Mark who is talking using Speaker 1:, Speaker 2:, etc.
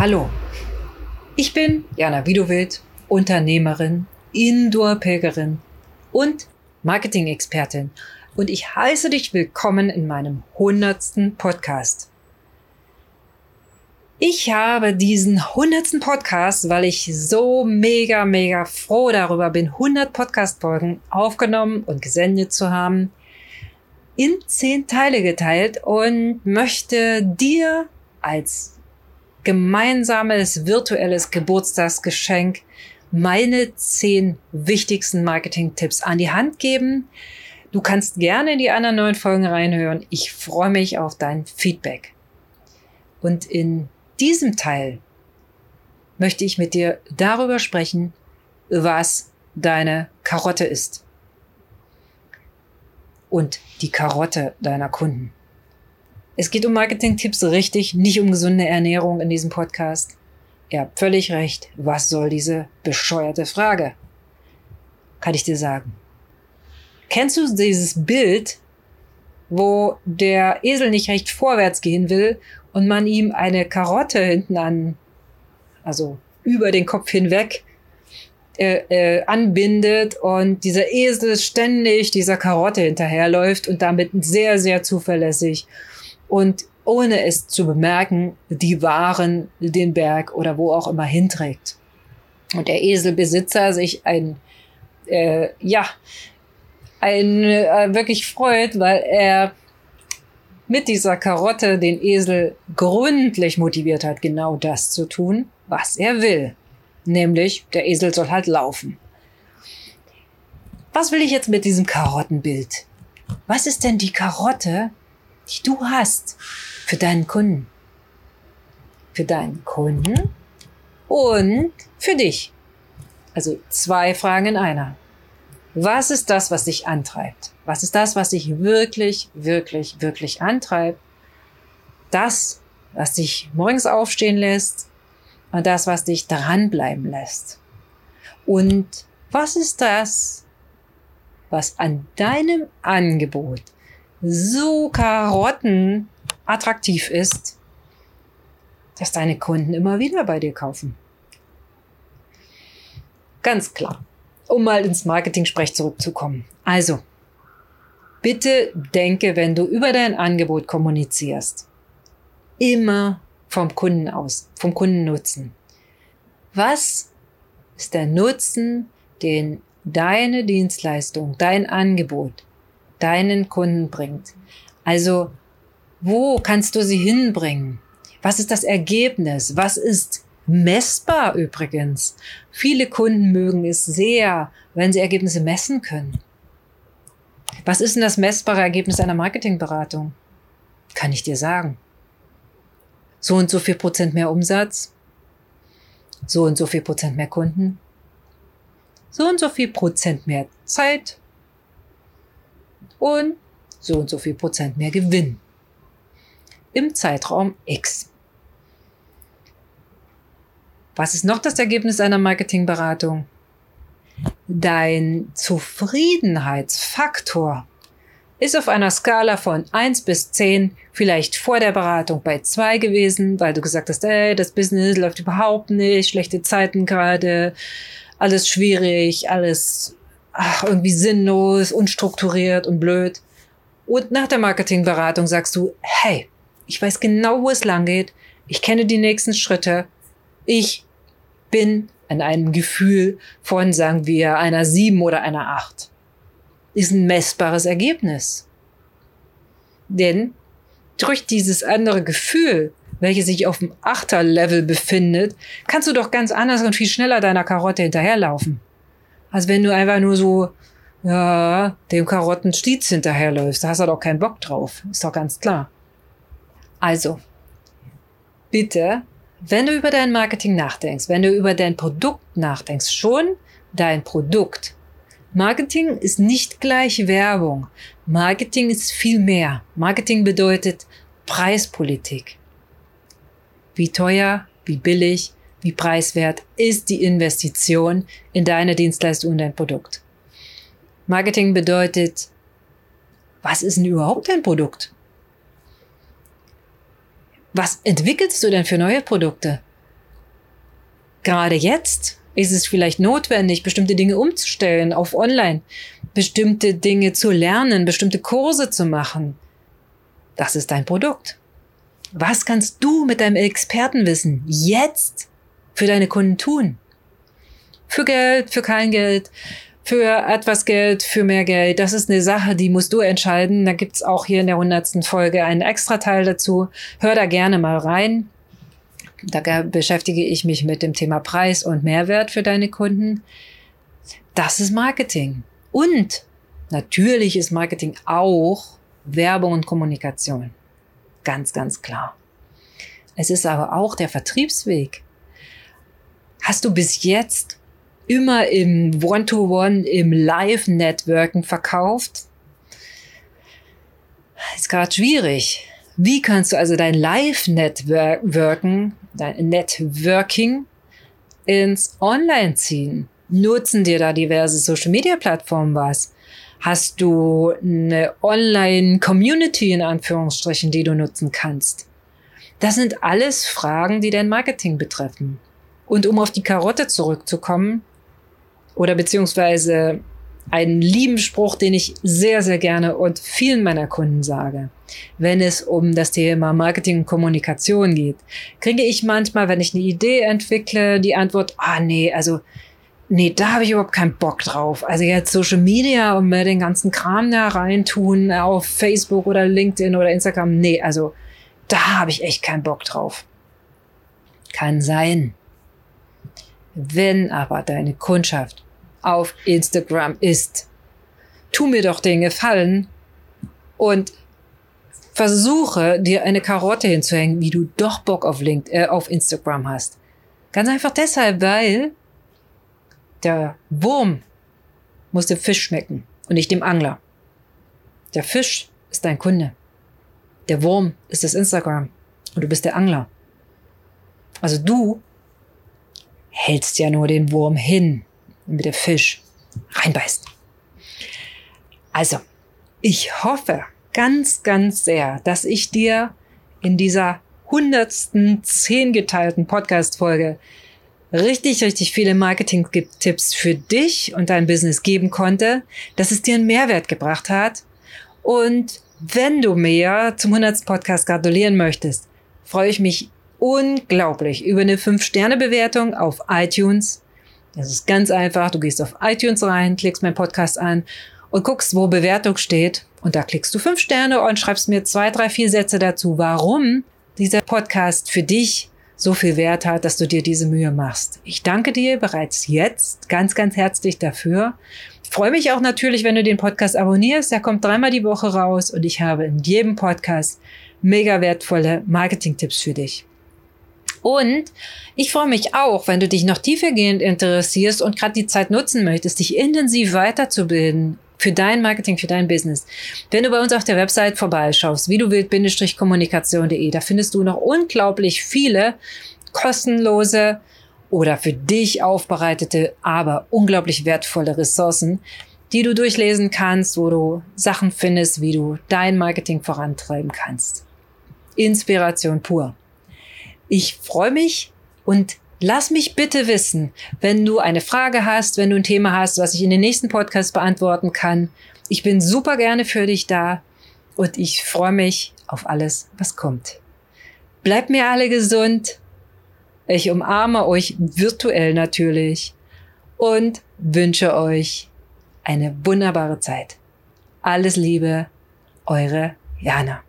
Speaker 1: Hallo, ich bin Jana Widowild, Unternehmerin, Indoor-Pilgerin und Marketing-Expertin und ich heiße dich willkommen in meinem hundertsten Podcast. Ich habe diesen hundertsten Podcast, weil ich so mega, mega froh darüber bin, 100 Podcast-Folgen aufgenommen und gesendet zu haben, in zehn Teile geteilt und möchte dir als gemeinsames virtuelles Geburtstagsgeschenk meine zehn wichtigsten Marketing-Tipps an die Hand geben. Du kannst gerne in die anderen neuen Folgen reinhören. Ich freue mich auf dein Feedback. Und in diesem Teil möchte ich mit dir darüber sprechen, was deine Karotte ist. Und die Karotte deiner Kunden. Es geht um Marketing-Tipps richtig, nicht um gesunde Ernährung in diesem Podcast. Ihr habt völlig recht. Was soll diese bescheuerte Frage? Kann ich dir sagen. Kennst du dieses Bild, wo der Esel nicht recht vorwärts gehen will und man ihm eine Karotte hinten an, also über den Kopf hinweg, äh, äh, anbindet und dieser Esel ständig dieser Karotte hinterherläuft und damit sehr, sehr zuverlässig und ohne es zu bemerken, die Waren den Berg oder wo auch immer hinträgt. Und der Eselbesitzer sich ein, äh, ja, ein äh, wirklich freut, weil er mit dieser Karotte den Esel gründlich motiviert hat, genau das zu tun, was er will. Nämlich, der Esel soll halt laufen. Was will ich jetzt mit diesem Karottenbild? Was ist denn die Karotte, die du hast für deinen Kunden. Für deinen Kunden und für dich. Also zwei Fragen in einer. Was ist das, was dich antreibt? Was ist das, was dich wirklich, wirklich, wirklich antreibt? Das, was dich morgens aufstehen lässt und das, was dich dranbleiben lässt. Und was ist das, was an deinem Angebot so Karotten attraktiv ist, dass deine Kunden immer wieder bei dir kaufen. Ganz klar. Um mal ins Marketing-Sprech zurückzukommen. Also, bitte denke, wenn du über dein Angebot kommunizierst, immer vom Kunden aus, vom Kundennutzen. Was ist der Nutzen, den deine Dienstleistung, dein Angebot deinen Kunden bringt. Also, wo kannst du sie hinbringen? Was ist das Ergebnis? Was ist messbar übrigens? Viele Kunden mögen es sehr, wenn sie Ergebnisse messen können. Was ist denn das messbare Ergebnis einer Marketingberatung? Kann ich dir sagen. So und so viel Prozent mehr Umsatz, so und so viel Prozent mehr Kunden, so und so viel Prozent mehr Zeit, und so und so viel Prozent mehr Gewinn im Zeitraum X. Was ist noch das Ergebnis einer Marketingberatung? Dein Zufriedenheitsfaktor ist auf einer Skala von 1 bis 10 vielleicht vor der Beratung bei 2 gewesen, weil du gesagt hast, ey, das Business läuft überhaupt nicht, schlechte Zeiten gerade, alles schwierig, alles ach, irgendwie sinnlos, unstrukturiert und blöd. Und nach der Marketingberatung sagst du, hey, ich weiß genau, wo es lang geht. Ich kenne die nächsten Schritte. Ich bin an einem Gefühl von, sagen wir, einer sieben oder einer acht. Ist ein messbares Ergebnis. Denn durch dieses andere Gefühl, welches sich auf dem Achter-Level befindet, kannst du doch ganz anders und viel schneller deiner Karotte hinterherlaufen. Als wenn du einfach nur so, ja, dem Karottenstiez hinterherläufst. Da hast du doch keinen Bock drauf. Ist doch ganz klar. Also, bitte, wenn du über dein Marketing nachdenkst, wenn du über dein Produkt nachdenkst, schon dein Produkt. Marketing ist nicht gleich Werbung. Marketing ist viel mehr. Marketing bedeutet Preispolitik. Wie teuer, wie billig, wie preiswert ist die Investition in deine Dienstleistung und dein Produkt. Marketing bedeutet, was ist denn überhaupt dein Produkt? Was entwickelst du denn für neue Produkte? gerade jetzt ist es vielleicht notwendig, bestimmte Dinge umzustellen auf Online, bestimmte Dinge zu lernen, bestimmte Kurse zu machen. Das ist dein Produkt. Was kannst du mit deinem Expertenwissen jetzt für deine Kunden tun? Für Geld, für kein Geld, für etwas Geld, für mehr Geld. Das ist eine Sache, die musst du entscheiden. Da gibt's auch hier in der hundertsten Folge einen extra Teil dazu. Hör da gerne mal rein. Da beschäftige ich mich mit dem Thema Preis und Mehrwert für deine Kunden. Das ist Marketing. Und natürlich ist Marketing auch Werbung und Kommunikation. Ganz, ganz klar. Es ist aber auch der Vertriebsweg. Hast du bis jetzt immer im One-to-One, -One, im Live-Networken verkauft? Ist gerade schwierig. Wie kannst du also dein Live-Networken, dein Networking ins Online ziehen? Nutzen dir da diverse Social-Media-Plattformen was? Hast du eine Online-Community in Anführungsstrichen, die du nutzen kannst? Das sind alles Fragen, die dein Marketing betreffen. Und um auf die Karotte zurückzukommen, oder beziehungsweise einen lieben Spruch, den ich sehr, sehr gerne und vielen meiner Kunden sage, wenn es um das Thema Marketing und Kommunikation geht, kriege ich manchmal, wenn ich eine Idee entwickle, die Antwort, ah nee, also nee, da habe ich überhaupt keinen Bock drauf. Also jetzt Social Media und mir den ganzen Kram da reintun auf Facebook oder LinkedIn oder Instagram, nee, also da habe ich echt keinen Bock drauf. Kann sein. Wenn aber deine Kundschaft auf Instagram ist, tu mir doch den Gefallen und versuche dir eine Karotte hinzuhängen, wie du doch Bock auf, LinkedIn, äh, auf Instagram hast. Ganz einfach deshalb, weil der Wurm muss dem Fisch schmecken und nicht dem Angler. Der Fisch ist dein Kunde. Der Wurm ist das Instagram und du bist der Angler. Also du hältst ja nur den Wurm hin, damit der Fisch reinbeißt. Also, ich hoffe ganz, ganz sehr, dass ich dir in dieser hundertsten zehngeteilten Podcast-Folge richtig, richtig viele Marketing-Tipps für dich und dein Business geben konnte, dass es dir einen Mehrwert gebracht hat. Und wenn du mir zum 100. Podcast gratulieren möchtest, freue ich mich unglaublich über eine 5-Sterne-Bewertung auf iTunes. Das ist ganz einfach. Du gehst auf iTunes rein, klickst meinen Podcast an und guckst, wo Bewertung steht. Und da klickst du 5 Sterne und schreibst mir zwei, drei, vier Sätze dazu, warum dieser Podcast für dich so viel Wert hat, dass du dir diese Mühe machst. Ich danke dir bereits jetzt ganz, ganz herzlich dafür. freue mich auch natürlich, wenn du den Podcast abonnierst. Der kommt dreimal die Woche raus und ich habe in jedem Podcast mega wertvolle Marketing-Tipps für dich. Und ich freue mich auch, wenn du dich noch tiefergehend interessierst und gerade die Zeit nutzen möchtest, dich intensiv weiterzubilden für dein Marketing, für dein Business. Wenn du bei uns auf der Website vorbeischaust, wie du willst-kommunikation.de, da findest du noch unglaublich viele kostenlose oder für dich aufbereitete, aber unglaublich wertvolle Ressourcen, die du durchlesen kannst, wo du Sachen findest, wie du dein Marketing vorantreiben kannst. Inspiration pur. Ich freue mich und lass mich bitte wissen, wenn du eine Frage hast, wenn du ein Thema hast, was ich in den nächsten Podcast beantworten kann. Ich bin super gerne für dich da und ich freue mich auf alles, was kommt. Bleibt mir alle gesund. Ich umarme euch virtuell natürlich und wünsche euch eine wunderbare Zeit. Alles Liebe, eure Jana.